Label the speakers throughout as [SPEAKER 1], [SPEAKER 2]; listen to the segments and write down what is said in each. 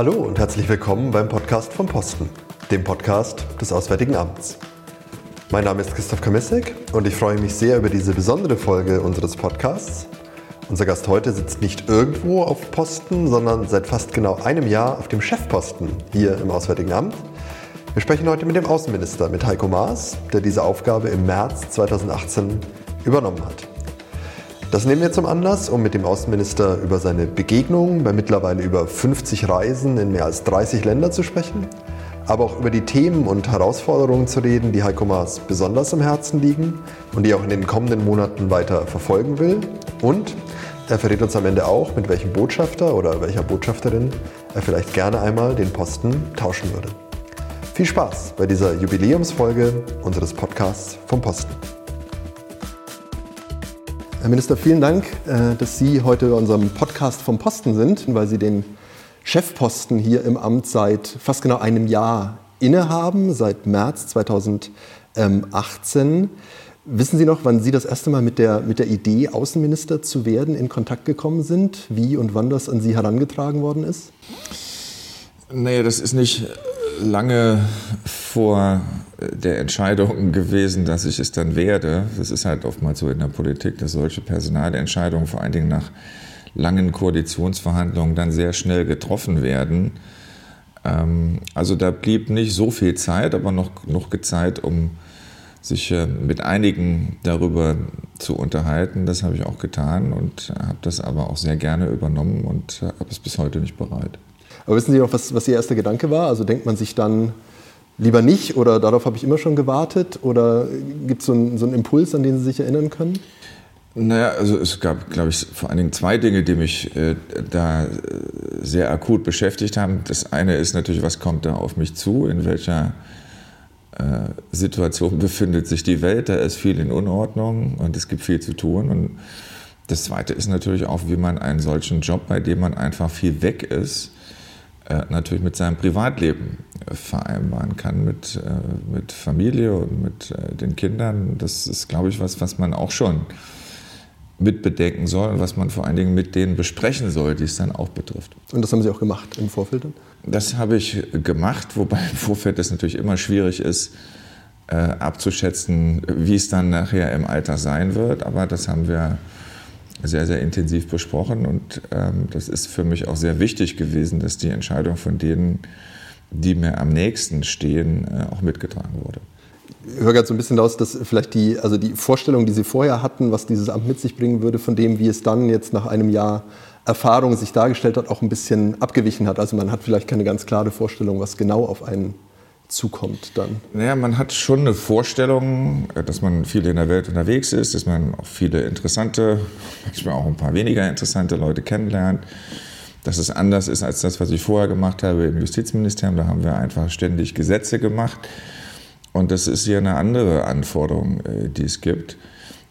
[SPEAKER 1] Hallo und herzlich willkommen beim Podcast vom Posten, dem Podcast des Auswärtigen Amts. Mein Name ist Christoph Kamissek und ich freue mich sehr über diese besondere Folge unseres Podcasts. Unser Gast heute sitzt nicht irgendwo auf Posten, sondern seit fast genau einem Jahr auf dem Chefposten hier im Auswärtigen Amt. Wir sprechen heute mit dem Außenminister, mit Heiko Maas, der diese Aufgabe im März 2018 übernommen hat. Das nehmen wir zum Anlass, um mit dem Außenminister über seine Begegnungen bei mittlerweile über 50 Reisen in mehr als 30 Länder zu sprechen, aber auch über die Themen und Herausforderungen zu reden, die Heiko Maas besonders am Herzen liegen und die er auch in den kommenden Monaten weiter verfolgen will. Und er verrät uns am Ende auch, mit welchem Botschafter oder welcher Botschafterin er vielleicht gerne einmal den Posten tauschen würde. Viel Spaß bei dieser Jubiläumsfolge unseres Podcasts vom Posten. Herr Minister, vielen Dank, äh, dass Sie heute bei unserem Podcast vom Posten sind, weil Sie den Chefposten hier im Amt seit fast genau einem Jahr innehaben, seit März 2018. Wissen Sie noch, wann Sie das erste Mal mit der, mit der Idee, Außenminister zu werden, in Kontakt gekommen sind? Wie und wann das an Sie herangetragen worden ist?
[SPEAKER 2] Naja, das ist nicht lange vor der Entscheidung gewesen, dass ich es dann werde. Das ist halt oftmals so in der Politik, dass solche Personalentscheidungen vor allen Dingen nach langen Koalitionsverhandlungen dann sehr schnell getroffen werden. Ähm, also da blieb nicht so viel Zeit, aber noch, noch Zeit, um sich äh, mit einigen darüber zu unterhalten. Das habe ich auch getan und habe das aber auch sehr gerne übernommen und habe es bis heute nicht bereit.
[SPEAKER 1] Aber wissen Sie noch, was, was Ihr erster Gedanke war? Also denkt man sich dann lieber nicht oder darauf habe ich immer schon gewartet? Oder gibt es so, einen, so einen Impuls, an den Sie sich erinnern können?
[SPEAKER 2] Naja, also es gab, glaube ich, vor allen Dingen zwei Dinge, die mich äh, da sehr akut beschäftigt haben. Das eine ist natürlich, was kommt da auf mich zu, in welcher äh, Situation befindet sich die Welt. Da ist viel in Unordnung und es gibt viel zu tun. Und das zweite ist natürlich auch, wie man einen solchen Job, bei dem man einfach viel weg ist, äh, natürlich mit seinem Privatleben vereinbaren kann, mit, äh, mit Familie und mit den Kindern. Das ist, glaube ich, was, was man auch schon mitbedenken soll und was man vor allen Dingen mit denen besprechen soll, die es dann auch betrifft.
[SPEAKER 1] Und das haben Sie auch gemacht im Vorfeld? Dann?
[SPEAKER 2] Das habe ich gemacht, wobei im Vorfeld es natürlich immer schwierig ist, äh, abzuschätzen, wie es dann nachher im Alter sein wird. Aber das haben wir sehr, sehr intensiv besprochen. Und ähm, das ist für mich auch sehr wichtig gewesen, dass die Entscheidung von denen, die mir am nächsten stehen, äh, auch mitgetragen wurde.
[SPEAKER 1] Ich höre gerade so ein bisschen raus, dass vielleicht die, also die Vorstellung, die Sie vorher hatten, was dieses Amt mit sich bringen würde, von dem, wie es dann jetzt nach einem Jahr Erfahrung sich dargestellt hat, auch ein bisschen abgewichen hat. Also man hat vielleicht keine ganz klare Vorstellung, was genau auf einen zukommt dann?
[SPEAKER 2] Naja, man hat schon eine Vorstellung, äh, dass man viel in der Welt unterwegs ist, dass man auch viele interessante, manchmal auch ein paar weniger interessante Leute kennenlernt. Dass es anders ist als das, was ich vorher gemacht habe im Justizministerium. Da haben wir einfach ständig Gesetze gemacht. Und das ist hier eine andere Anforderung, äh, die es gibt.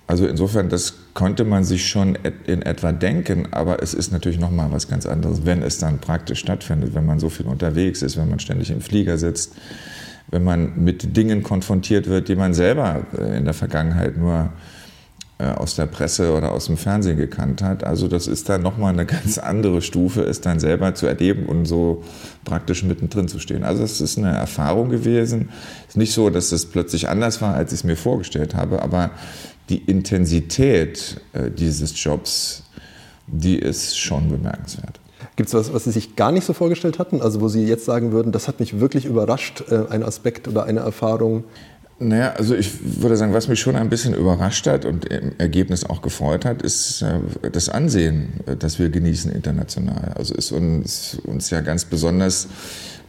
[SPEAKER 2] Also insofern, das konnte man sich schon in etwa denken, aber es ist natürlich noch mal was ganz anderes, wenn es dann praktisch stattfindet, wenn man so viel unterwegs ist, wenn man ständig im Flieger sitzt, wenn man mit Dingen konfrontiert wird, die man selber äh, in der Vergangenheit nur aus der Presse oder aus dem Fernsehen gekannt hat. Also das ist dann nochmal eine ganz andere Stufe, es dann selber zu erleben und so praktisch mittendrin zu stehen. Also es ist eine Erfahrung gewesen. Es ist nicht so, dass es plötzlich anders war, als ich es mir vorgestellt habe, aber die Intensität äh, dieses Jobs, die ist schon bemerkenswert.
[SPEAKER 1] Gibt es was, was Sie sich gar nicht so vorgestellt hatten? Also wo Sie jetzt sagen würden, das hat mich wirklich überrascht, äh, ein Aspekt oder eine Erfahrung?
[SPEAKER 2] Naja, also ich würde sagen, was mich schon ein bisschen überrascht hat und im Ergebnis auch gefreut hat, ist äh, das Ansehen, das wir genießen international. Also ist uns, uns ja ganz besonders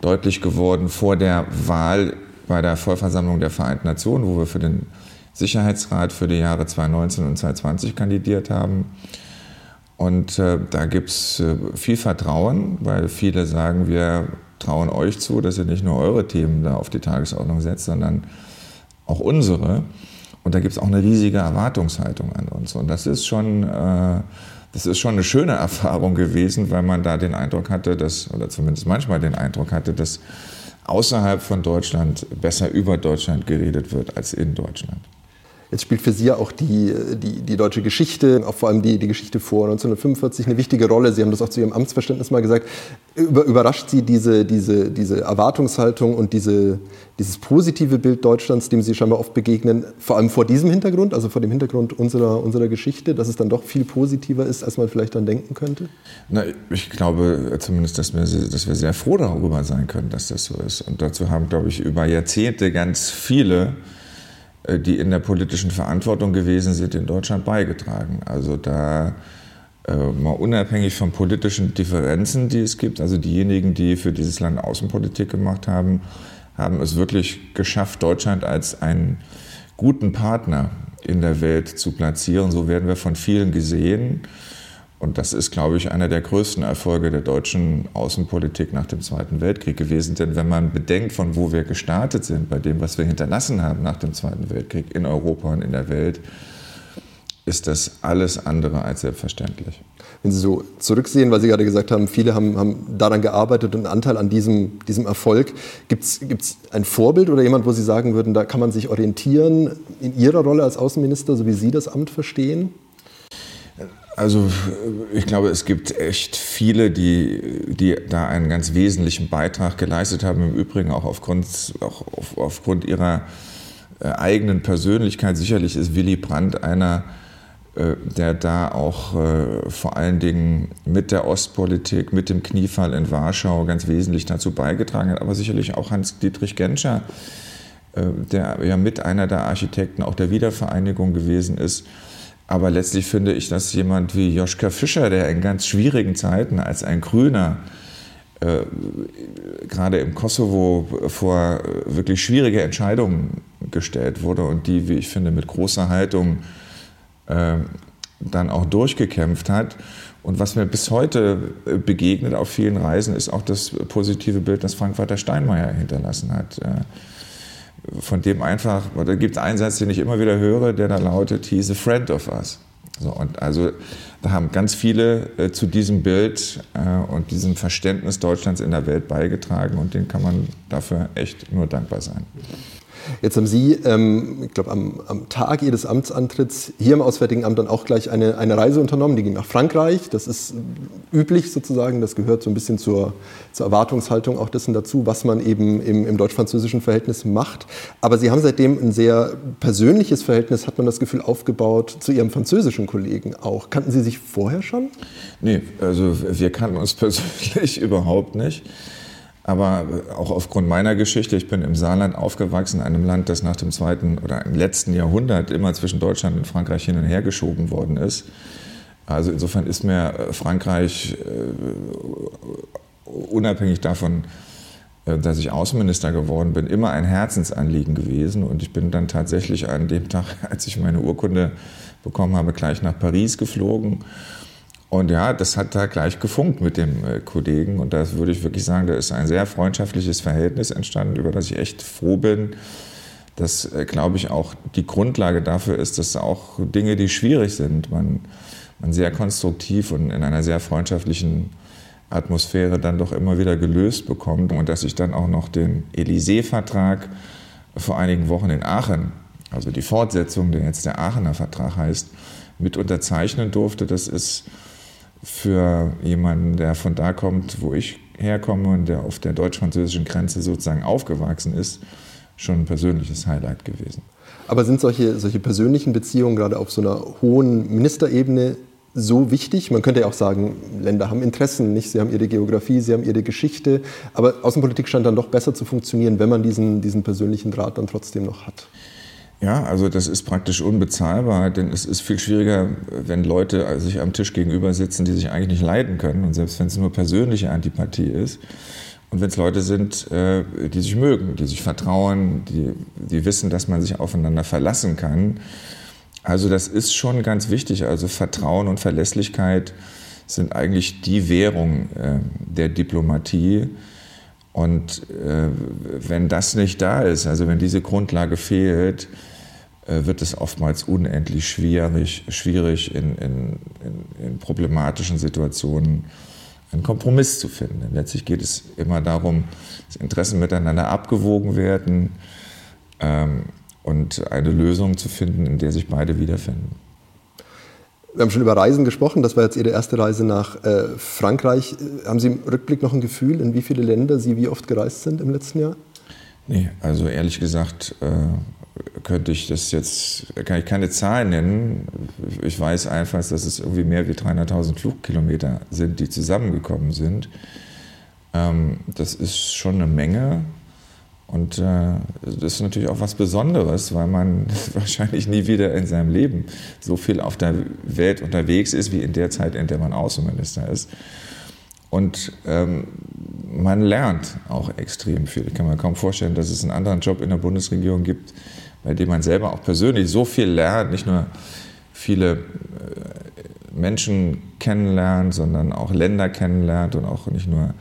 [SPEAKER 2] deutlich geworden vor der Wahl bei der Vollversammlung der Vereinten Nationen, wo wir für den Sicherheitsrat für die Jahre 2019 und 2020 kandidiert haben. Und äh, da gibt es äh, viel Vertrauen, weil viele sagen, wir trauen euch zu, dass ihr nicht nur eure Themen da auf die Tagesordnung setzt, sondern auch unsere. Und da gibt es auch eine riesige Erwartungshaltung an uns. Und das ist schon, äh, das ist schon eine schöne Erfahrung gewesen, weil man da den Eindruck hatte, dass, oder zumindest manchmal den Eindruck hatte, dass außerhalb von Deutschland besser über Deutschland geredet wird als in Deutschland.
[SPEAKER 1] Jetzt spielt für Sie auch die, die, die deutsche Geschichte, auch vor allem die, die Geschichte vor 1945 eine wichtige Rolle. Sie haben das auch zu Ihrem Amtsverständnis mal gesagt. Über, überrascht Sie diese, diese, diese Erwartungshaltung und diese, dieses positive Bild Deutschlands, dem Sie scheinbar oft begegnen, vor allem vor diesem Hintergrund, also vor dem Hintergrund unserer, unserer Geschichte, dass es dann doch viel positiver ist, als man vielleicht dann denken könnte?
[SPEAKER 2] Na, ich glaube zumindest, dass wir, dass wir sehr froh darüber sein können, dass das so ist. Und dazu haben, glaube ich, über Jahrzehnte ganz viele die in der politischen Verantwortung gewesen sind, in Deutschland beigetragen. Also da äh, mal unabhängig von politischen Differenzen, die es gibt, also diejenigen, die für dieses Land Außenpolitik gemacht haben, haben es wirklich geschafft, Deutschland als einen guten Partner in der Welt zu platzieren. So werden wir von vielen gesehen. Und das ist, glaube ich, einer der größten Erfolge der deutschen Außenpolitik nach dem Zweiten Weltkrieg gewesen. Denn wenn man bedenkt, von wo wir gestartet sind, bei dem, was wir hinterlassen haben nach dem Zweiten Weltkrieg in Europa und in der Welt, ist das alles andere als selbstverständlich.
[SPEAKER 1] Wenn Sie so zurücksehen, weil Sie gerade gesagt haben, viele haben, haben daran gearbeitet und einen Anteil an diesem, diesem Erfolg. Gibt es ein Vorbild oder jemand, wo Sie sagen würden, da kann man sich orientieren in Ihrer Rolle als Außenminister, so wie Sie das Amt verstehen?
[SPEAKER 2] Also ich glaube, es gibt echt viele, die, die da einen ganz wesentlichen Beitrag geleistet haben. Im Übrigen auch aufgrund, auch auf, aufgrund ihrer äh, eigenen Persönlichkeit. Sicherlich ist Willy Brandt einer, äh, der da auch äh, vor allen Dingen mit der Ostpolitik, mit dem Kniefall in Warschau ganz wesentlich dazu beigetragen hat. Aber sicherlich auch Hans-Dietrich Genscher, der ja mit einer der Architekten auch der Wiedervereinigung gewesen ist aber letztlich finde ich, dass jemand wie Joschka Fischer, der in ganz schwierigen Zeiten als ein Grüner äh, gerade im Kosovo vor wirklich schwierige Entscheidungen gestellt wurde und die, wie ich finde, mit großer Haltung äh, dann auch durchgekämpft hat. Und was mir bis heute äh, begegnet auf vielen Reisen, ist auch das positive Bild, das Frank-Walter Steinmeier hinterlassen hat. Äh, von dem einfach, da gibt es einen Satz, den ich immer wieder höre, der da lautet, he's a friend of us. So, und also da haben ganz viele äh, zu diesem Bild äh, und diesem Verständnis Deutschlands in der Welt beigetragen und denen kann man dafür echt nur dankbar sein.
[SPEAKER 1] Jetzt haben Sie, ähm, ich glaube, am, am, Tag Ihres Amtsantritts hier im Auswärtigen Amt dann auch gleich eine, eine Reise unternommen. Die ging nach Frankreich. Das ist üblich sozusagen. Das gehört so ein bisschen zur, zur Erwartungshaltung auch dessen dazu, was man eben im, im deutsch-französischen Verhältnis macht. Aber Sie haben seitdem ein sehr persönliches Verhältnis, hat man das Gefühl, aufgebaut zu Ihrem französischen Kollegen auch. Kannten Sie sich vorher schon?
[SPEAKER 2] Nee, also wir kannten uns persönlich überhaupt nicht. Aber auch aufgrund meiner Geschichte, ich bin im Saarland aufgewachsen, einem Land, das nach dem zweiten oder im letzten Jahrhundert immer zwischen Deutschland und Frankreich hin und her geschoben worden ist. Also insofern ist mir äh, Frankreich äh, unabhängig davon, äh, dass ich Außenminister geworden bin, immer ein Herzensanliegen gewesen. Und ich bin dann tatsächlich an dem Tag, als ich meine Urkunde bekommen habe, gleich nach Paris geflogen und ja, das hat da gleich gefunkt mit dem äh, Kollegen. Und da würde ich wirklich sagen, da ist ein sehr freundschaftliches Verhältnis entstanden, über das ich echt froh bin. Das, äh, glaube ich, auch die Grundlage dafür ist, dass auch Dinge, die schwierig sind, man, man sehr konstruktiv und in einer sehr freundschaftlichen Atmosphäre dann doch immer wieder gelöst bekommt. Und dass ich dann auch noch den Élysée-Vertrag vor einigen Wochen in Aachen, also die Fortsetzung, der jetzt der Aachener Vertrag heißt, mit unterzeichnen durfte, das ist für jemanden, der von da kommt, wo ich herkomme und der auf der deutsch-französischen Grenze sozusagen aufgewachsen ist, schon ein persönliches Highlight gewesen.
[SPEAKER 1] Aber sind solche, solche persönlichen Beziehungen gerade auf so einer hohen Ministerebene so wichtig? Man könnte ja auch sagen, Länder haben Interessen, nicht? Sie haben ihre Geografie, sie haben ihre Geschichte. Aber Außenpolitik scheint dann doch besser zu funktionieren, wenn man diesen, diesen persönlichen Draht dann trotzdem noch hat.
[SPEAKER 2] Ja, also das ist praktisch unbezahlbar, denn es ist viel schwieriger, wenn Leute sich am Tisch gegenüber sitzen, die sich eigentlich nicht leiden können und selbst wenn es nur persönliche Antipathie ist. Und wenn es Leute sind, äh, die sich mögen, die sich vertrauen, die, die wissen, dass man sich aufeinander verlassen kann. Also das ist schon ganz wichtig. Also Vertrauen und Verlässlichkeit sind eigentlich die Währung äh, der Diplomatie. Und äh, wenn das nicht da ist, also wenn diese Grundlage fehlt, äh, wird es oftmals unendlich schwierig, schwierig in, in, in, in, problematischen Situationen einen Kompromiss zu finden. Denn letztlich geht es immer darum, dass Interessen miteinander abgewogen werden. Ähm, und eine Lösung zu finden, in der sich beide wiederfinden.
[SPEAKER 1] Wir haben schon über Reisen gesprochen. Das war jetzt Ihre erste Reise nach äh, Frankreich. Haben Sie im Rückblick noch ein Gefühl, in wie viele Länder Sie wie oft gereist sind im letzten Jahr?
[SPEAKER 2] Nee, also ehrlich gesagt äh, könnte ich das jetzt, kann ich keine Zahlen nennen. Ich weiß einfach, dass es irgendwie mehr wie 300.000 Flugkilometer sind, die zusammengekommen sind. Ähm, das ist schon eine Menge. Und äh, das ist natürlich auch was Besonderes, weil man wahrscheinlich nie wieder in seinem Leben so viel auf der Welt unterwegs ist, wie in der Zeit, in der man Außenminister ist. Und ähm, man lernt auch extrem viel. Ich kann mir kaum vorstellen, dass es einen anderen Job in der Bundesregierung gibt, bei dem man selber auch persönlich so viel lernt, nicht nur viele äh, Menschen kennenlernt, sondern auch Länder kennenlernt und auch nicht nur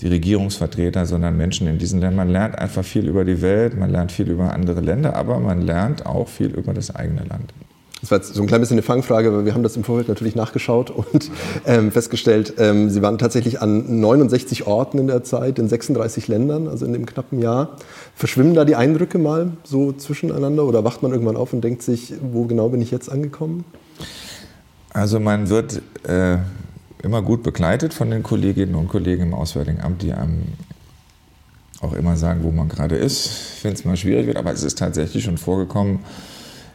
[SPEAKER 2] die Regierungsvertreter, sondern Menschen in diesen Ländern. Man lernt einfach viel über die Welt, man lernt viel über andere Länder, aber man lernt auch viel über das eigene Land.
[SPEAKER 1] Das war so ein klein bisschen eine Fangfrage, weil wir haben das im Vorfeld natürlich nachgeschaut und ähm, festgestellt, ähm, Sie waren tatsächlich an 69 Orten in der Zeit, in 36 Ländern, also in dem knappen Jahr. Verschwimmen da die Eindrücke mal so zwischeneinander oder wacht man irgendwann auf und denkt sich, wo genau bin ich jetzt angekommen?
[SPEAKER 2] Also man wird äh, immer gut begleitet von den Kolleginnen und Kollegen im Auswärtigen Amt, die einem auch immer sagen, wo man gerade ist. Finde es mal schwierig wird, aber es ist tatsächlich schon vorgekommen,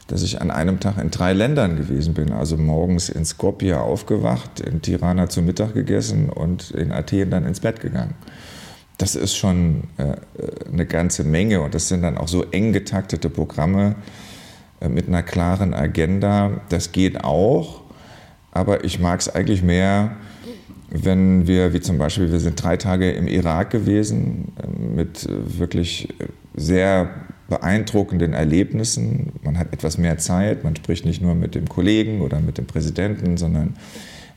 [SPEAKER 2] dass ich an einem Tag in drei Ländern gewesen bin. Also morgens in Skopje aufgewacht, in Tirana zu Mittag gegessen und in Athen dann ins Bett gegangen. Das ist schon äh, eine ganze Menge und das sind dann auch so eng getaktete Programme äh, mit einer klaren Agenda. Das geht auch, aber ich mag es eigentlich mehr, wenn wir, wie zum Beispiel, wir sind drei Tage im Irak gewesen äh, mit wirklich sehr beeindruckenden Erlebnissen. Man hat etwas mehr Zeit, man spricht nicht nur mit dem Kollegen oder mit dem Präsidenten, sondern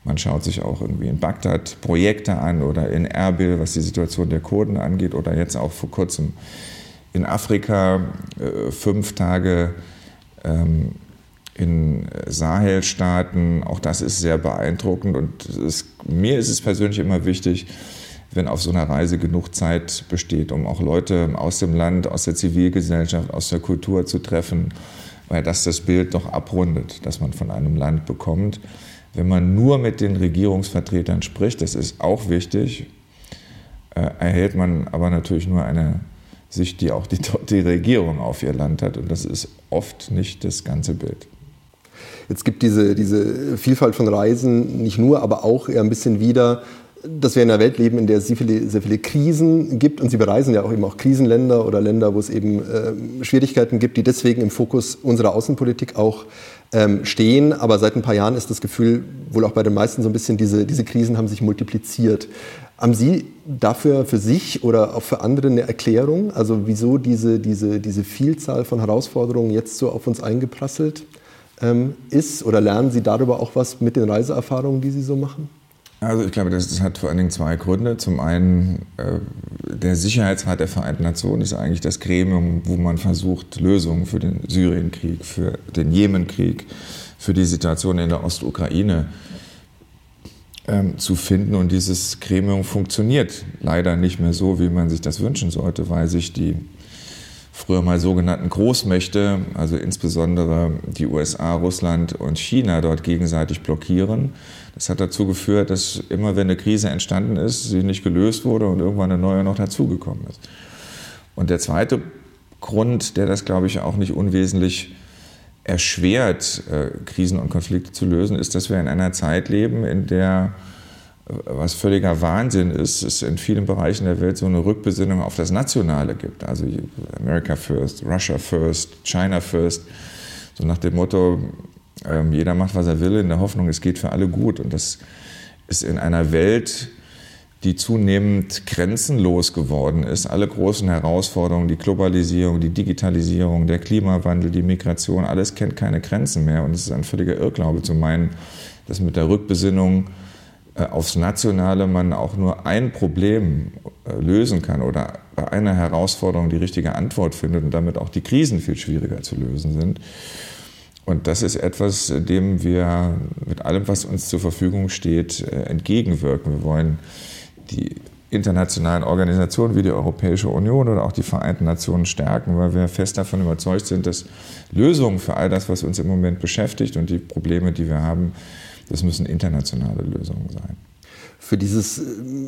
[SPEAKER 2] man schaut sich auch irgendwie in Bagdad Projekte an oder in Erbil, was die Situation der Kurden angeht, oder jetzt auch vor kurzem in Afrika äh, fünf Tage ähm, in Sahelstaaten. Auch das ist sehr beeindruckend und es, mir ist es persönlich immer wichtig, wenn auf so einer Reise genug Zeit besteht, um auch Leute aus dem Land, aus der Zivilgesellschaft, aus der Kultur zu treffen, weil das das Bild doch abrundet, das man von einem Land bekommt. Wenn man nur mit den Regierungsvertretern spricht, das ist auch wichtig, äh, erhält man aber natürlich nur eine Sicht, die auch die, die Regierung auf ihr Land hat. Und das ist oft nicht das ganze Bild.
[SPEAKER 1] Jetzt gibt diese, diese Vielfalt von Reisen nicht nur, aber auch eher ein bisschen wieder, dass wir in einer Welt leben, in der es sehr viele, sehr viele Krisen gibt. Und Sie bereisen ja auch eben auch Krisenländer oder Länder, wo es eben äh, Schwierigkeiten gibt, die deswegen im Fokus unserer Außenpolitik auch ähm, stehen. Aber seit ein paar Jahren ist das Gefühl, wohl auch bei den meisten so ein bisschen, diese, diese Krisen haben sich multipliziert. Haben Sie dafür für sich oder auch für andere eine Erklärung? Also wieso diese, diese, diese Vielzahl von Herausforderungen jetzt so auf uns eingeprasselt ähm, ist? Oder lernen Sie darüber auch was mit den Reiseerfahrungen, die Sie so machen?
[SPEAKER 2] Also ich glaube, das, hat vor allen Dingen zwei Gründe. Zum einen, äh, der Sicherheitsrat der Vereinten Nationen ist eigentlich das Gremium, wo man versucht, Lösungen für den Syrienkrieg, für den Jemenkrieg, für die Situation in der Ostukraine ähm, zu finden. Und dieses Gremium funktioniert leider nicht mehr so, wie man sich das wünschen sollte, weil sich die früher mal sogenannten Großmächte, also insbesondere die USA, Russland und China dort gegenseitig blockieren. Das hat dazu geführt, dass immer wenn eine Krise entstanden ist, sie nicht gelöst wurde und irgendwann eine neue noch dazugekommen ist. Und der zweite Grund, der das, glaube ich, auch nicht unwesentlich erschwert, äh, Krisen und Konflikte zu lösen, ist, dass wir in einer Zeit leben, in der was völliger Wahnsinn ist, es in vielen Bereichen der Welt so eine Rückbesinnung auf das Nationale gibt. Also America first, Russia first, China first. So nach dem Motto, ähm, jeder macht, was er will, in der Hoffnung, es geht für alle gut. Und das ist in einer Welt, die zunehmend grenzenlos geworden ist. Alle großen Herausforderungen, die Globalisierung, die Digitalisierung, der Klimawandel, die Migration, alles kennt keine Grenzen mehr. Und es ist ein völliger Irrglaube zu meinen, dass mit der Rückbesinnung äh, aufs Nationale man auch nur ein Problem äh, lösen kann oder bei einer Herausforderung die richtige Antwort findet und damit auch die Krisen viel schwieriger zu lösen sind. Und das ist etwas, dem wir mit allem, was uns zur Verfügung steht, äh, entgegenwirken. Wir wollen die internationalen Organisationen wie die Europäische Union oder auch die Vereinten Nationen stärken, weil wir fest davon überzeugt sind, dass Lösungen für all das, was uns im Moment beschäftigt und die Probleme, die wir haben, das müssen internationale Lösungen sein.
[SPEAKER 1] Für dieses äh,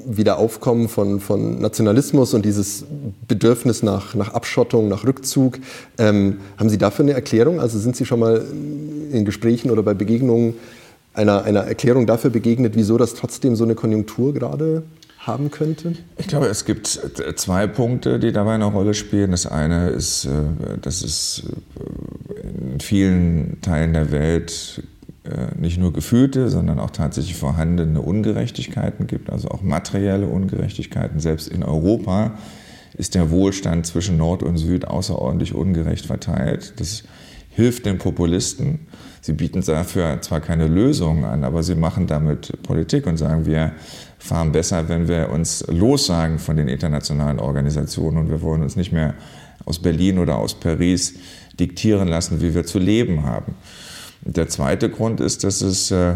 [SPEAKER 1] Wiederaufkommen von, von Nationalismus und dieses Bedürfnis nach, nach Abschottung, nach Rückzug, ähm, haben Sie dafür eine Erklärung? Also sind Sie schon mal in Gesprächen oder bei Begegnungen einer, einer Erklärung dafür begegnet, wieso das trotzdem so eine Konjunktur gerade haben könnte?
[SPEAKER 2] Ich glaube, es gibt zwei Punkte, die dabei eine Rolle spielen. Das eine ist, äh, dass es äh, in vielen Teilen der Welt nicht nur gefühlte, sondern auch tatsächlich vorhandene Ungerechtigkeiten gibt, also auch materielle Ungerechtigkeiten. Selbst in Europa ist der Wohlstand zwischen Nord und Süd außerordentlich ungerecht verteilt. Das hilft den Populisten. Sie bieten dafür zwar keine Lösungen an, aber sie machen damit Politik und sagen, wir fahren besser, wenn wir uns lossagen von den internationalen Organisationen und wir wollen uns nicht mehr aus Berlin oder aus Paris diktieren lassen, wie wir zu leben haben. Der zweite Grund ist, dass es, äh,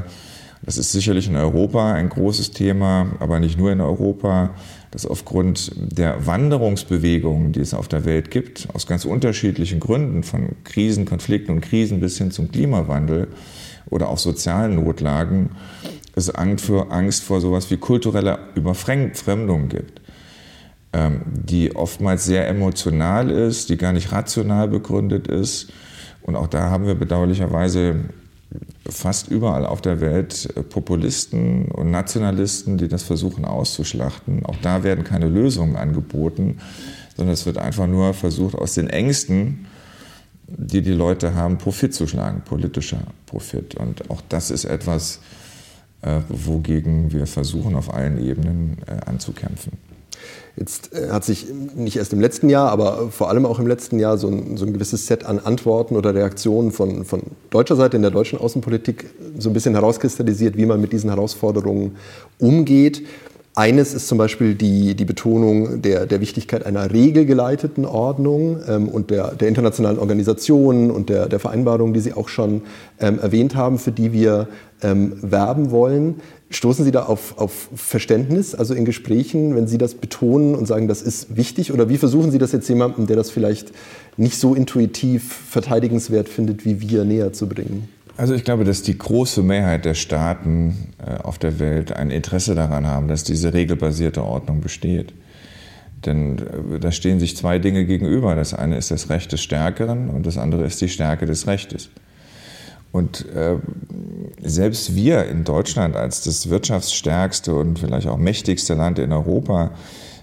[SPEAKER 2] das ist sicherlich in Europa ein großes Thema, aber nicht nur in Europa, dass aufgrund der Wanderungsbewegungen, die es auf der Welt gibt, aus ganz unterschiedlichen Gründen, von Krisen, Konflikten und Krisen bis hin zum Klimawandel oder auch sozialen Notlagen, es Angst vor, Angst vor sowas wie kultureller Überfremdung gibt, ähm, die oftmals sehr emotional ist, die gar nicht rational begründet ist und auch da haben wir bedauerlicherweise fast überall auf der Welt äh, Populisten und Nationalisten, die das versuchen auszuschlachten. Auch da werden keine Lösungen angeboten, sondern es wird einfach nur versucht, aus den Ängsten, die die Leute haben, Profit zu schlagen, politischer Profit. Und auch das ist etwas, äh, wogegen wir versuchen, auf allen Ebenen äh, anzukämpfen.
[SPEAKER 1] Jetzt äh, hat sich nicht erst im letzten Jahr, aber vor allem auch im letzten Jahr so ein, so ein gewisses Set an Antworten oder Reaktionen von, von deutscher Seite in der deutschen Außenpolitik so ein bisschen herauskristallisiert, wie man mit diesen Herausforderungen umgeht. Eines ist zum Beispiel die, die Betonung der, der Wichtigkeit einer regelgeleiteten Ordnung ähm, und der, der internationalen Organisationen und der, der Vereinbarungen, die Sie auch schon ähm, erwähnt haben, für die wir ähm, werben wollen. Stoßen Sie da auf, auf Verständnis, also in Gesprächen, wenn Sie das betonen und sagen, das ist wichtig? Oder wie versuchen Sie das jetzt jemandem, der das vielleicht nicht so intuitiv verteidigenswert findet wie wir, näher zu bringen?
[SPEAKER 2] Also ich glaube, dass die große Mehrheit der Staaten äh, auf der Welt ein Interesse daran haben, dass diese regelbasierte Ordnung besteht. Denn äh, da stehen sich zwei Dinge gegenüber. Das eine ist das Recht des Stärkeren und das andere ist die Stärke des Rechtes. Und äh, selbst wir in Deutschland als das wirtschaftsstärkste und vielleicht auch mächtigste Land in Europa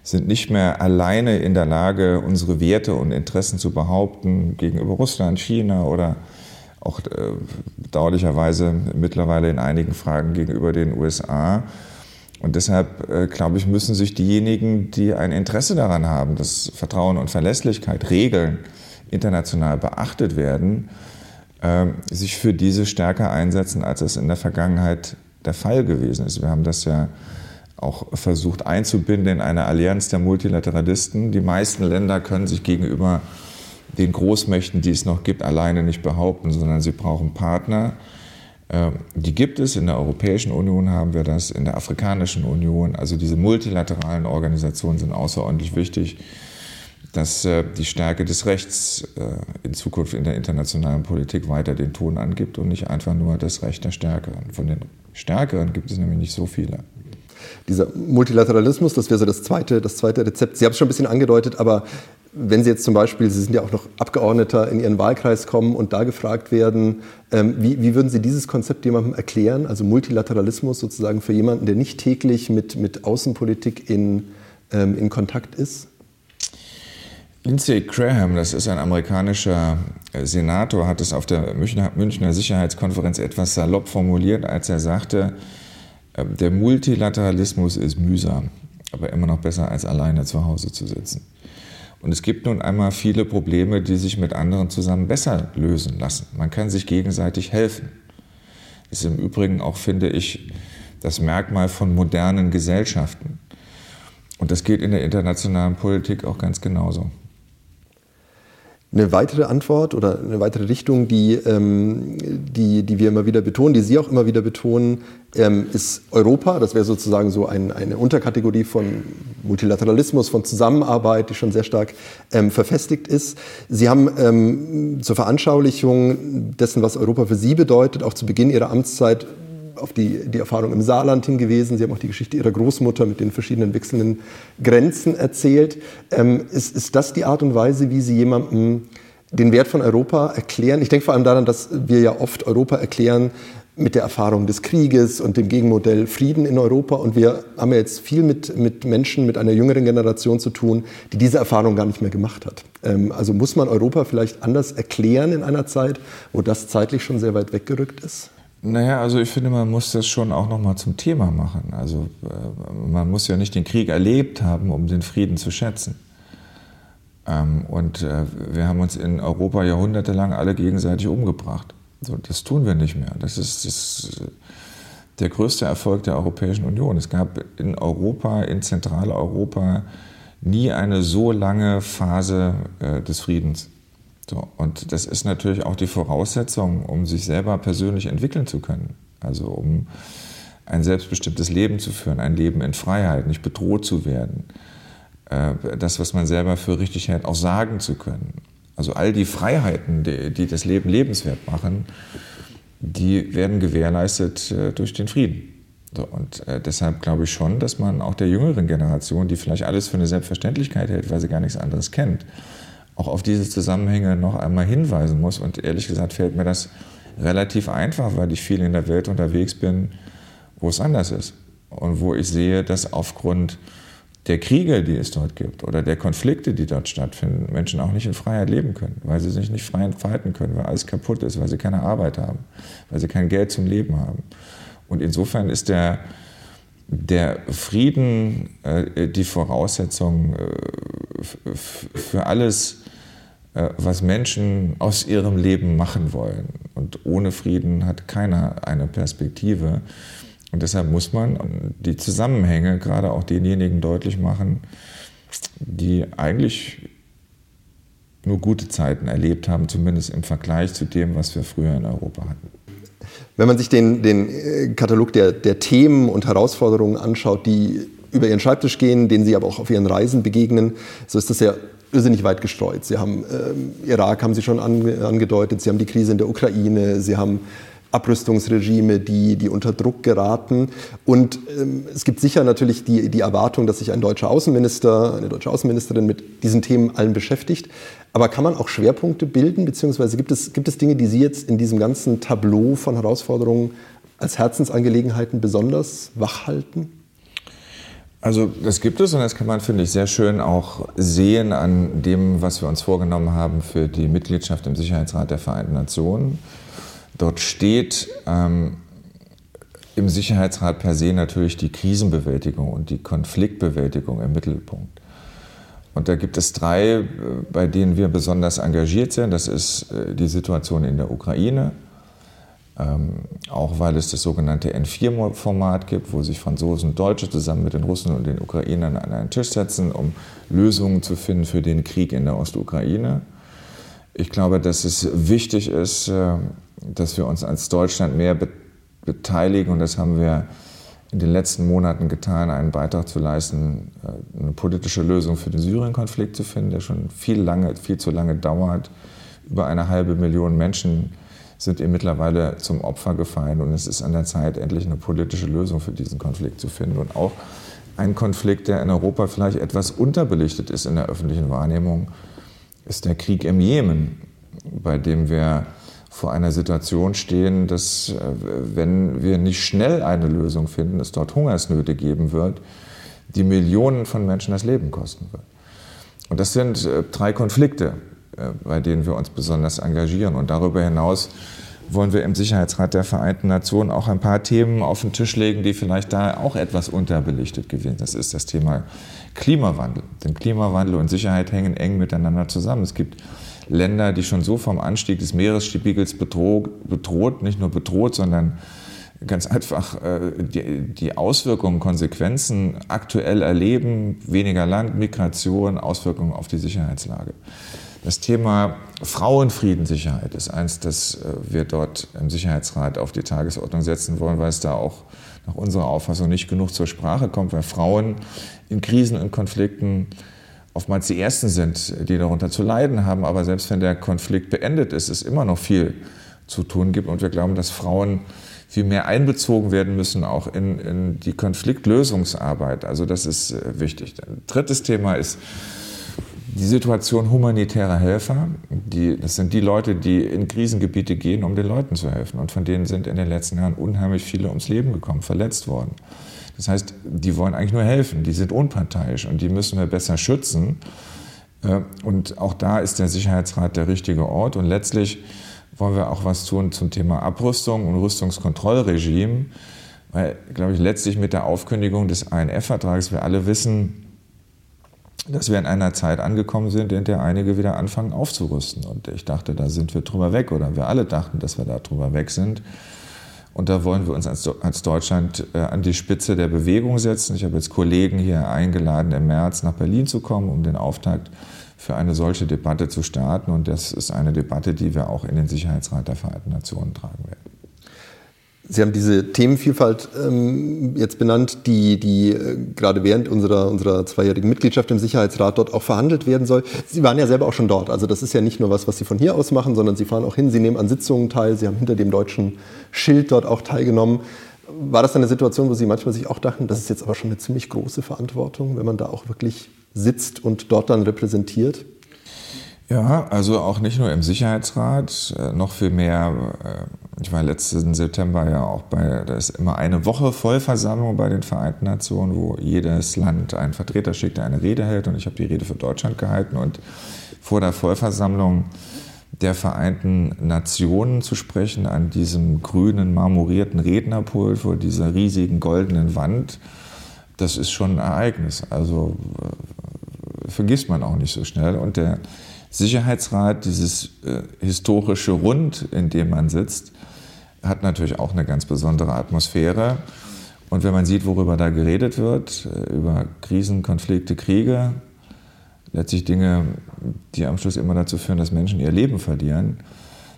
[SPEAKER 2] sind nicht mehr alleine in der Lage, unsere Werte und Interessen zu behaupten gegenüber Russland, China oder auch äh, bedauerlicherweise mittlerweile in einigen Fragen gegenüber den USA. Und deshalb, äh, glaube ich, müssen sich diejenigen, die ein Interesse daran haben, dass Vertrauen und Verlässlichkeit, Regeln international beachtet werden, sich für diese stärker einsetzen, als es in der Vergangenheit der Fall gewesen ist. Wir haben das ja auch versucht einzubinden in eine Allianz der Multilateralisten. Die meisten Länder können sich gegenüber den Großmächten, die es noch gibt, alleine nicht behaupten, sondern sie brauchen Partner. Ähm, die gibt es. In der Europäischen Union haben wir das, in der Afrikanischen Union. Also diese multilateralen Organisationen sind außerordentlich wichtig dass äh, die Stärke des Rechts äh, in Zukunft in der internationalen Politik weiter den Ton angibt und nicht einfach nur das Recht der Stärkeren. Von den Stärkeren gibt es nämlich nicht so viele.
[SPEAKER 1] Dieser Multilateralismus, das wäre so das zweite, das zweite Rezept. Sie haben es schon ein bisschen angedeutet, aber wenn Sie jetzt zum Beispiel, Sie sind ja auch noch Abgeordneter in Ihren Wahlkreis kommen und da gefragt werden, ähm, wie, wie, würden Sie dieses Konzept jemandem erklären? Also Multilateralismus sozusagen für jemanden, der nicht täglich mit, mit Außenpolitik in, ähm, in Kontakt ist?
[SPEAKER 2] Lindsey Graham, das ist ein amerikanischer äh, Senator, hat es auf der Münchner, Sicherheitskonferenz etwas salopp formuliert, als er sagte, äh, der Multilateralismus ist mühsam, aber immer noch besser als alleine zu Hause zu sitzen. Und es gibt nun einmal viele Probleme, die sich mit anderen zusammen besser lösen lassen. Man kann sich gegenseitig helfen. Das ist im Übrigen auch, finde ich, das Merkmal von modernen Gesellschaften. Und das geht in der internationalen Politik auch ganz genauso.
[SPEAKER 1] Eine weitere Antwort oder eine weitere Richtung, die, ähm, die, die wir immer wieder betonen, die Sie auch immer wieder betonen, ähm, ist Europa. Das wäre sozusagen so ein, eine Unterkategorie von Multilateralismus, von Zusammenarbeit, die schon sehr stark ähm, verfestigt ist. Sie haben ähm, zur Veranschaulichung dessen, was Europa für Sie bedeutet, auch zu Beginn Ihrer Amtszeit auf die, die Erfahrung im Saarland hingewiesen. Sie haben auch die Geschichte Ihrer Großmutter mit den verschiedenen wechselnden Grenzen erzählt. Ähm, ist, ist das die Art und Weise, wie Sie jemandem den Wert von Europa erklären? Ich denke vor allem daran, dass wir ja oft Europa erklären mit der Erfahrung des Krieges und dem Gegenmodell Frieden in Europa. Und wir haben ja jetzt viel mit, mit Menschen, mit einer jüngeren Generation zu tun, die diese Erfahrung gar nicht mehr gemacht hat. Ähm, also muss man Europa vielleicht anders erklären in einer Zeit, wo das zeitlich schon sehr weit weggerückt ist?
[SPEAKER 2] Naja, also ich finde, man muss das schon auch nochmal zum Thema machen. Also äh, man muss ja nicht den Krieg erlebt haben, um den Frieden zu schätzen. Ähm, und äh, wir haben uns in Europa jahrhundertelang alle gegenseitig umgebracht. Das tun wir nicht mehr. Das ist, das ist der größte Erfolg der Europäischen Union. Es gab in Europa, in Zentraleuropa, nie eine so lange Phase äh, des Friedens. So, und das ist natürlich auch die Voraussetzung, um sich selber persönlich entwickeln zu können. Also um ein selbstbestimmtes Leben zu führen, ein Leben in Freiheit, nicht bedroht zu werden. Äh, das, was man selber für richtig hält, auch sagen zu können. Also all die Freiheiten, die, die das Leben lebenswert machen, die werden gewährleistet äh, durch den Frieden. Und äh, deshalb glaube ich schon, dass man auch der jüngeren Generation, die vielleicht alles für eine Selbstverständlichkeit hält, weil sie gar nichts anderes kennt, auch auf diese Zusammenhänge noch einmal hinweisen muss. Und ehrlich gesagt fällt mir das relativ einfach, weil ich viel in der Welt unterwegs bin, wo es anders ist. Und wo ich sehe, dass aufgrund der Kriege, die es dort gibt, oder der Konflikte, die dort stattfinden, Menschen auch nicht in Freiheit leben können, weil sie sich nicht frei entfalten können, weil alles kaputt ist, weil sie keine Arbeit haben, weil sie kein Geld zum Leben haben. Und insofern ist der, der Frieden äh, die Voraussetzung äh, für alles, was Menschen aus ihrem Leben machen wollen. Und ohne Frieden hat keiner eine Perspektive. Und deshalb muss man die Zusammenhänge gerade auch denjenigen deutlich machen, die eigentlich nur gute Zeiten erlebt haben, zumindest im Vergleich zu dem, was wir früher in Europa hatten.
[SPEAKER 1] Wenn man sich den, den äh, Katalog der, der Themen und Herausforderungen anschaut, die über Ihren Schreibtisch gehen, denen Sie aber auch auf Ihren Reisen begegnen, so ist das ja irrsinnig weit gestreut. Sie haben ähm, Irak, haben Sie schon ange, angedeutet, Sie haben die Krise in der Ukraine, Sie haben Abrüstungsregime, die, die unter Druck geraten. Und ähm, es gibt sicher natürlich die, die Erwartung, dass sich ein deutscher Außenminister, eine deutsche Außenministerin mit diesen Themen allen beschäftigt. Aber kann man auch Schwerpunkte bilden, beziehungsweise gibt es, gibt es Dinge, die Sie jetzt in diesem ganzen Tableau von Herausforderungen als Herzensangelegenheiten besonders wach halten?
[SPEAKER 2] Also das gibt es und das kann man, finde ich, sehr schön auch sehen an dem, was wir uns vorgenommen haben für die Mitgliedschaft im Sicherheitsrat der Vereinten Nationen. Dort steht ähm, im Sicherheitsrat per se natürlich die Krisenbewältigung und die Konfliktbewältigung im Mittelpunkt. Und da gibt es drei, äh, bei denen wir besonders engagiert sind. Das ist äh, die Situation in der Ukraine, ähm, auch weil es das sogenannte N4-Format gibt, wo sich Franzosen und Deutsche zusammen mit den Russen und den Ukrainern an einen Tisch setzen, um Lösungen zu finden für den Krieg in der Ostukraine. Ich glaube, dass es wichtig ist, äh, dass wir uns als Deutschland mehr be beteiligen und das haben wir in den letzten Monaten getan, einen Beitrag zu leisten, äh, eine politische Lösung für den Syrien-Konflikt zu finden, der schon viel, lange, viel zu lange dauert. Über eine halbe Million Menschen sind ihm mittlerweile zum Opfer gefallen und es ist an der Zeit, endlich eine politische Lösung für diesen Konflikt zu finden und auch ein Konflikt, der in Europa vielleicht etwas unterbelichtet ist in der öffentlichen Wahrnehmung, ist der Krieg im Jemen, bei dem wir vor einer Situation stehen, dass äh, wenn wir nicht schnell eine Lösung finden, es dort Hungersnöte geben wird, die Millionen von Menschen das Leben kosten wird. Und das sind äh, drei Konflikte, bei denen wir uns besonders engagieren. Und darüber hinaus wollen wir im Sicherheitsrat der Vereinten Nationen auch ein paar Themen auf den Tisch legen, die vielleicht da auch etwas unterbelichtet gewesen sind. Das ist das Thema Klimawandel. Denn Klimawandel und Sicherheit hängen eng miteinander zusammen. Es gibt Länder, die schon so vom Anstieg des Meeresspiegels bedroht, nicht nur bedroht, sondern ganz einfach äh, die Auswirkungen, Konsequenzen aktuell erleben, weniger Land, Migration, Auswirkungen auf die Sicherheitslage. Das Thema Frauenfriedenssicherheit ist eins, das äh, wir dort im Sicherheitsrat auf die Tagesordnung setzen wollen, weil es da auch nach unserer Auffassung nicht genug zur Sprache kommt, weil Frauen in Krisen und Konflikten oftmals die Ersten sind, die darunter zu leiden haben. Aber selbst wenn der Konflikt beendet ist, es immer noch viel zu tun gibt. Und wir glauben, dass Frauen viel mehr einbezogen werden müssen, auch in, in die Konfliktlösungsarbeit. Also das ist äh, wichtig. Ein drittes Thema ist die Situation humanitärer Helfer. Die, das sind die Leute, die in Krisengebiete gehen, um den Leuten zu helfen. Und von denen sind in den letzten Jahren unheimlich viele ums Leben gekommen, verletzt worden. Das heißt, die wollen eigentlich nur helfen, die sind unparteiisch und die müssen wir besser schützen. Äh, und auch da ist der Sicherheitsrat der richtige Ort. Und letztlich wollen wir auch was tun zum Thema Abrüstung und Rüstungskontrollregime. Weil, glaube ich, letztlich mit der Aufkündigung des ANF-Vertrags wir alle wissen, dass wir in einer Zeit angekommen sind, in der einige wieder anfangen aufzurüsten. Und ich dachte, da sind wir drüber weg oder wir alle dachten, dass wir da drüber weg sind. Und da wollen wir uns als, als Deutschland äh, an die Spitze der Bewegung setzen. Ich habe jetzt Kollegen hier eingeladen, im März nach Berlin zu kommen, um den Auftakt für eine solche Debatte zu starten. Und das ist eine Debatte, die wir auch in den Sicherheitsrat der Vereinten Nationen tragen werden.
[SPEAKER 1] Sie haben diese Themenvielfalt ähm, jetzt benannt, die, die äh, gerade während unserer, unserer zweijährigen Mitgliedschaft im Sicherheitsrat dort auch verhandelt werden soll. Sie waren ja selber auch schon dort. Also das ist ja nicht nur was, was Sie von hier aus machen, sondern Sie fahren auch hin, Sie nehmen an Sitzungen teil, Sie haben hinter dem deutschen Schild dort auch teilgenommen. War das eine Situation, wo Sie manchmal sich auch dachten, das ist jetzt aber schon eine ziemlich große Verantwortung, wenn man da auch wirklich sitzt und dort dann repräsentiert?
[SPEAKER 2] Ja, also auch nicht nur im Sicherheitsrat, äh, noch viel mehr. Ich war letzten September ja auch bei, da ist immer eine Woche Vollversammlung bei den Vereinten Nationen, wo jedes Land einen Vertreter schickt, der eine Rede hält. Und ich habe die Rede für Deutschland gehalten. Und vor der Vollversammlung der Vereinten Nationen zu sprechen, an diesem grünen, marmorierten Rednerpult vor dieser riesigen goldenen Wand, das ist schon ein Ereignis. Also äh, vergisst man auch nicht so schnell. Und der Sicherheitsrat, dieses äh, historische Rund, in dem man sitzt, hat natürlich auch eine ganz besondere Atmosphäre. Und wenn man sieht, worüber da geredet wird, äh, über Krisen, Konflikte, Kriege, letztlich Dinge, die am Schluss immer dazu führen, dass Menschen ihr Leben verlieren,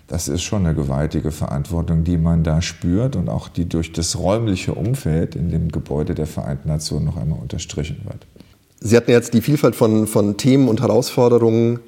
[SPEAKER 2] das ist schon eine gewaltige Verantwortung, die man da spürt und auch die durch das räumliche Umfeld in dem Gebäude der Vereinten Nationen noch einmal unterstrichen wird.
[SPEAKER 1] Sie hatten jetzt die Vielfalt von, von Themen und Herausforderungen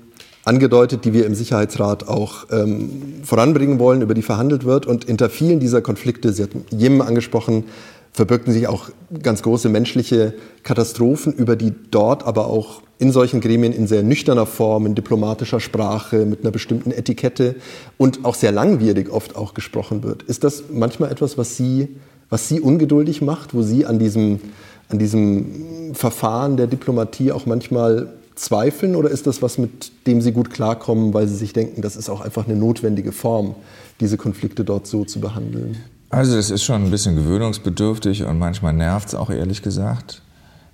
[SPEAKER 1] angedeutet, die wir im Sicherheitsrat auch ähm, voranbringen wollen, über die verhandelt wird. Und hinter vielen dieser Konflikte, Sie hatten Jemen angesprochen, verbirgten sich auch ganz große menschliche Katastrophen, über die dort aber auch in solchen Gremien in sehr nüchterner Form, in diplomatischer Sprache, mit einer bestimmten Etikette und auch sehr langwierig oft auch gesprochen wird. Ist das manchmal etwas, was Sie, was Sie ungeduldig macht, wo Sie an diesem, an diesem Verfahren der Diplomatie auch manchmal zweifeln oder ist das was, mit dem Sie gut klarkommen, weil Sie sich denken, das ist auch einfach eine notwendige Form, diese Konflikte dort so zu behandeln?
[SPEAKER 2] Also es ist schon ein bisschen gewöhnungsbedürftig und manchmal nervt es auch ehrlich gesagt.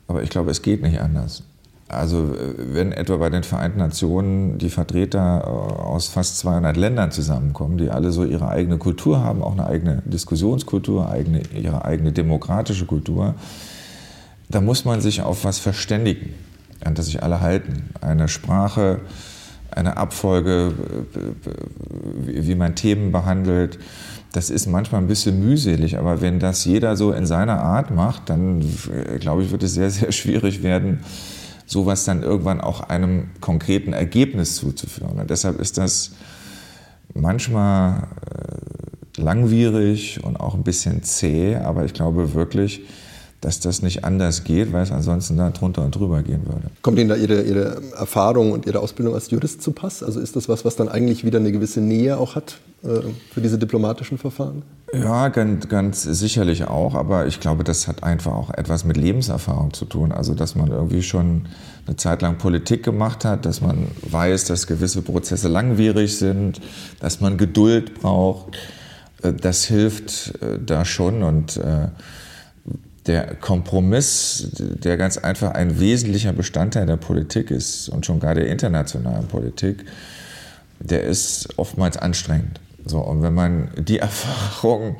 [SPEAKER 2] Aber ich glaube, es geht nicht anders. Also wenn etwa bei den Vereinten Nationen die Vertreter äh, aus fast 200 Ländern zusammenkommen, die alle so ihre eigene Kultur haben, auch eine eigene Diskussionskultur, eigene, ihre eigene demokratische Kultur, da muss man sich auf was verständigen an das sich alle halten. Eine Sprache, eine Abfolge, wie man Themen behandelt. Das ist manchmal ein bisschen mühselig, aber wenn das jeder so in seiner Art macht, dann glaube ich, wird es sehr, sehr schwierig werden, sowas dann irgendwann auch einem konkreten Ergebnis zuzuführen. Und deshalb ist das manchmal äh, langwierig und auch ein bisschen zäh, aber ich glaube wirklich, dass das nicht anders geht, weil es ansonsten da drunter und drüber gehen würde.
[SPEAKER 1] Kommt Ihnen da Ihre, Ihre Erfahrung und Ihre Ausbildung als Jurist zu Pass? Also ist das was, was dann eigentlich wieder eine gewisse Nähe auch hat äh, für diese diplomatischen Verfahren?
[SPEAKER 2] Ja, ganz, ganz sicherlich auch, aber ich glaube, das hat einfach auch etwas mit Lebenserfahrung zu tun. Also, dass man irgendwie schon eine Zeit lang Politik gemacht hat, dass man weiß, dass gewisse Prozesse langwierig sind, dass man Geduld braucht. Äh, das hilft äh, da schon und der Kompromiss, der ganz einfach ein wesentlicher Bestandteil der Politik ist und schon gar der internationalen Politik, der ist oftmals anstrengend. So, und wenn man die Erfahrung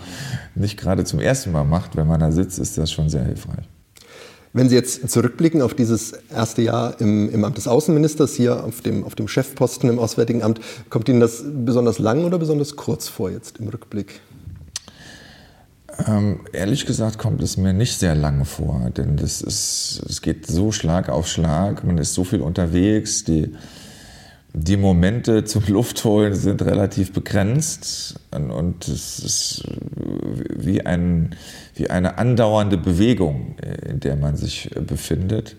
[SPEAKER 2] nicht gerade zum ersten Mal macht, wenn man da sitzt, ist das schon sehr hilfreich.
[SPEAKER 1] Wenn Sie jetzt zurückblicken auf dieses erste Jahr im, im, Amt des Außenministers, hier auf dem, auf dem Chefposten im Auswärtigen Amt, kommt Ihnen das besonders lang oder besonders kurz vor jetzt im Rückblick?
[SPEAKER 2] Ähm, ehrlich gesagt kommt es mir nicht sehr lange vor, denn das ist, es geht so Schlag auf Schlag, man ist so viel unterwegs, die, die Momente zum Luftholen sind relativ begrenzt und es ist wie, ein, wie eine andauernde Bewegung, in der man sich befindet.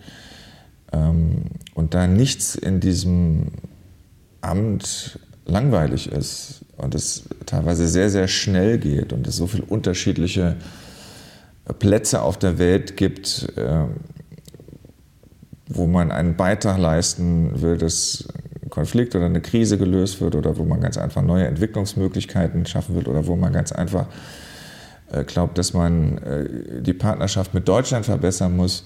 [SPEAKER 2] Ähm, und da nichts in diesem Amt langweilig ist und es teilweise sehr, sehr schnell geht und es so viele unterschiedliche Plätze auf der Welt gibt, ähm, wo man einen Beitrag leisten will, dass ein Konflikt oder eine Krise gelöst wird oder wo man ganz einfach neue Entwicklungsmöglichkeiten schaffen will oder wo man ganz einfach äh, glaubt, dass man äh, die Partnerschaft mit Deutschland verbessern muss.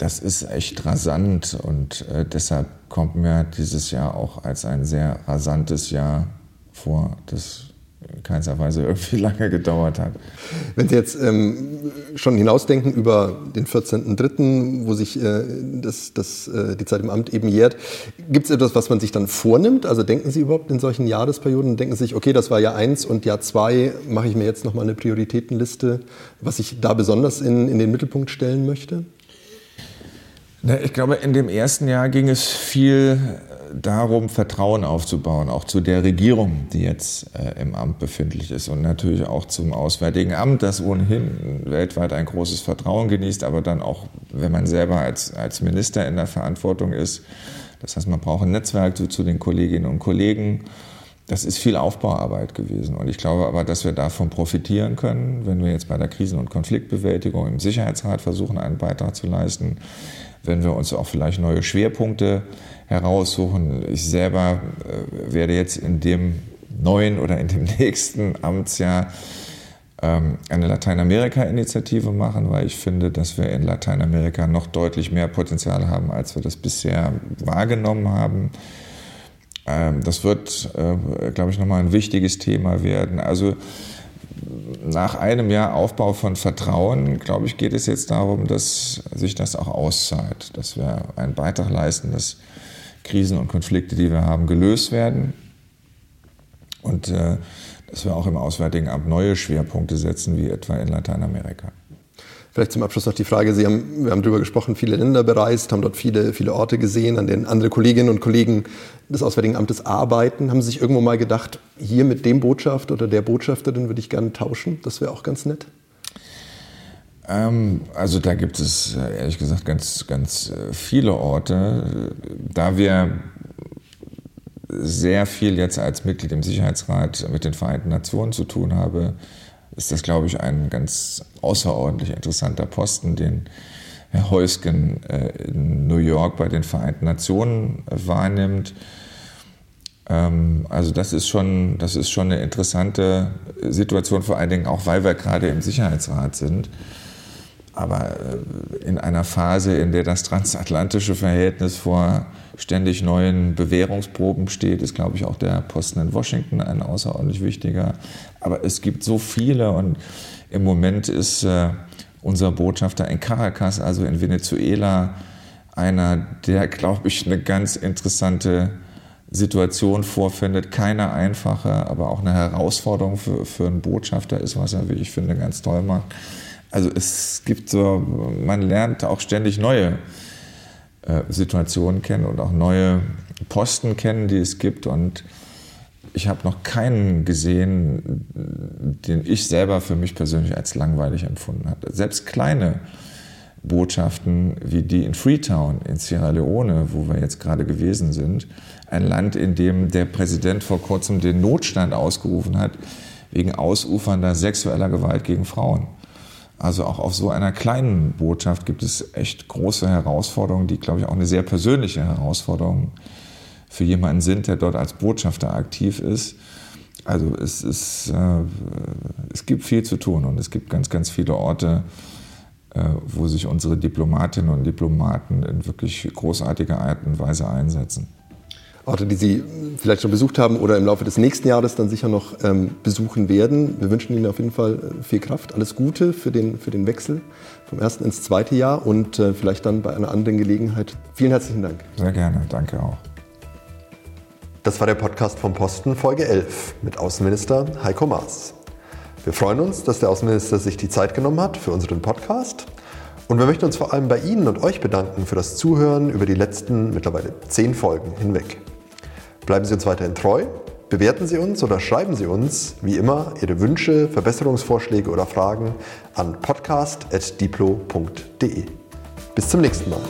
[SPEAKER 2] Das ist echt rasant und äh, deshalb kommt mir dieses Jahr auch als ein sehr rasantes Jahr vor, das in keinster Weise irgendwie lange gedauert hat.
[SPEAKER 1] Wenn Sie jetzt ähm, schon hinausdenken über den 14.03., wo sich äh, das, das, äh, die Zeit im Amt eben jährt, gibt es etwas, was man sich dann vornimmt? Also denken Sie überhaupt in solchen Jahresperioden, denken Sie sich, okay, das war Jahr 1 und Jahr 2 mache ich mir jetzt nochmal eine Prioritätenliste, was ich da besonders in, in den Mittelpunkt stellen möchte?
[SPEAKER 2] Ich glaube, in dem ersten Jahr ging es viel darum, Vertrauen aufzubauen, auch zu der Regierung, die jetzt äh, im Amt befindlich ist und natürlich auch zum Auswärtigen Amt, das ohnehin weltweit ein großes Vertrauen genießt, aber dann auch, wenn man selber als, als Minister in der Verantwortung ist. Das heißt, man braucht ein Netzwerk zu, zu den Kolleginnen und Kollegen. Das ist viel Aufbauarbeit gewesen. Und ich glaube aber, dass wir davon profitieren können, wenn wir jetzt bei der Krisen- und Konfliktbewältigung im Sicherheitsrat versuchen, einen Beitrag zu leisten, wenn wir uns auch vielleicht neue Schwerpunkte heraussuchen. Ich selber äh, werde jetzt in dem neuen oder in dem nächsten Amtsjahr ähm, eine Lateinamerika-Initiative machen, weil ich finde, dass wir in Lateinamerika noch deutlich mehr Potenzial haben, als wir das bisher wahrgenommen haben. Ähm, das wird, äh, glaube ich, nochmal ein wichtiges Thema werden. Also nach einem Jahr Aufbau von Vertrauen, glaube ich, geht es jetzt darum, dass sich das auch auszahlt, dass wir einen Beitrag leisten, dass Krisen und Konflikte, die wir haben, gelöst werden und äh, dass wir auch im Auswärtigen Amt neue Schwerpunkte setzen, wie etwa in Lateinamerika.
[SPEAKER 1] Vielleicht zum Abschluss noch die Frage, Sie haben, wir haben darüber gesprochen, viele Länder bereist, haben dort viele, viele Orte gesehen, an denen andere Kolleginnen und Kollegen des Auswärtigen Amtes arbeiten. Haben Sie sich irgendwo mal gedacht, hier mit dem Botschafter oder der Botschafterin würde ich gerne tauschen? Das wäre auch ganz nett.
[SPEAKER 2] Ähm, also da gibt es äh, ehrlich gesagt ganz, ganz äh, viele Orte. Da wir sehr viel jetzt als Mitglied im Sicherheitsrat mit den Vereinten Nationen zu tun haben, ist das, glaube ich, ein ganz außerordentlich interessanter Posten, den Herr Heusgen äh, in New York bei den Vereinten Nationen äh, wahrnimmt. Ähm, also das ist, schon, das ist schon eine interessante Situation, vor allen Dingen auch, weil wir gerade im Sicherheitsrat sind. Aber äh, in einer Phase, in der das transatlantische Verhältnis vor ständig neuen Bewährungsproben steht, ist, glaube ich, auch der Posten in Washington ein außerordentlich wichtiger. Aber es gibt so viele und im Moment ist äh, unser Botschafter in Caracas, also in Venezuela, einer, der, glaube ich, eine ganz interessante Situation vorfindet. Keine einfache, aber auch eine Herausforderung für, für einen Botschafter ist, was er, wie ich finde, ganz toll macht. Also es gibt so, man lernt auch ständig neue Situationen kennen und auch neue Posten kennen, die es gibt. Und ich habe noch keinen gesehen, den ich selber für mich persönlich als langweilig empfunden habe. Selbst kleine Botschaften wie die in Freetown in Sierra Leone, wo wir jetzt gerade gewesen sind, ein Land, in dem der Präsident vor kurzem den Notstand ausgerufen hat wegen ausufernder sexueller Gewalt gegen Frauen. Also auch auf so einer kleinen Botschaft gibt es echt große Herausforderungen, die, glaube ich, auch eine sehr persönliche Herausforderung für jemanden sind, der dort als Botschafter aktiv ist. Also es, ist, äh, es gibt viel zu tun und es gibt ganz, ganz viele Orte, äh, wo sich unsere Diplomatinnen und Diplomaten in wirklich großartiger Art und Weise einsetzen.
[SPEAKER 1] Orte, die Sie vielleicht schon besucht haben oder im Laufe des nächsten Jahres dann sicher noch ähm, besuchen werden. Wir wünschen Ihnen auf jeden Fall äh, viel Kraft, alles Gute für den, für den Wechsel vom ersten ins zweite Jahr und äh, vielleicht dann bei einer anderen Gelegenheit. Vielen herzlichen Dank.
[SPEAKER 2] Sehr gerne, danke auch.
[SPEAKER 1] Das war der Podcast vom Posten, Folge 11 mit Außenminister Heiko Maas. Wir freuen uns, dass der Außenminister sich die Zeit genommen hat für unseren Podcast. Und wir möchten uns vor allem bei Ihnen und euch bedanken für das Zuhören über die letzten mittlerweile zehn Folgen hinweg. Bleiben Sie uns weiterhin treu, bewerten Sie uns oder schreiben Sie uns, wie immer, Ihre Wünsche, Verbesserungsvorschläge oder Fragen an podcast.diplo.de. Bis zum nächsten Mal.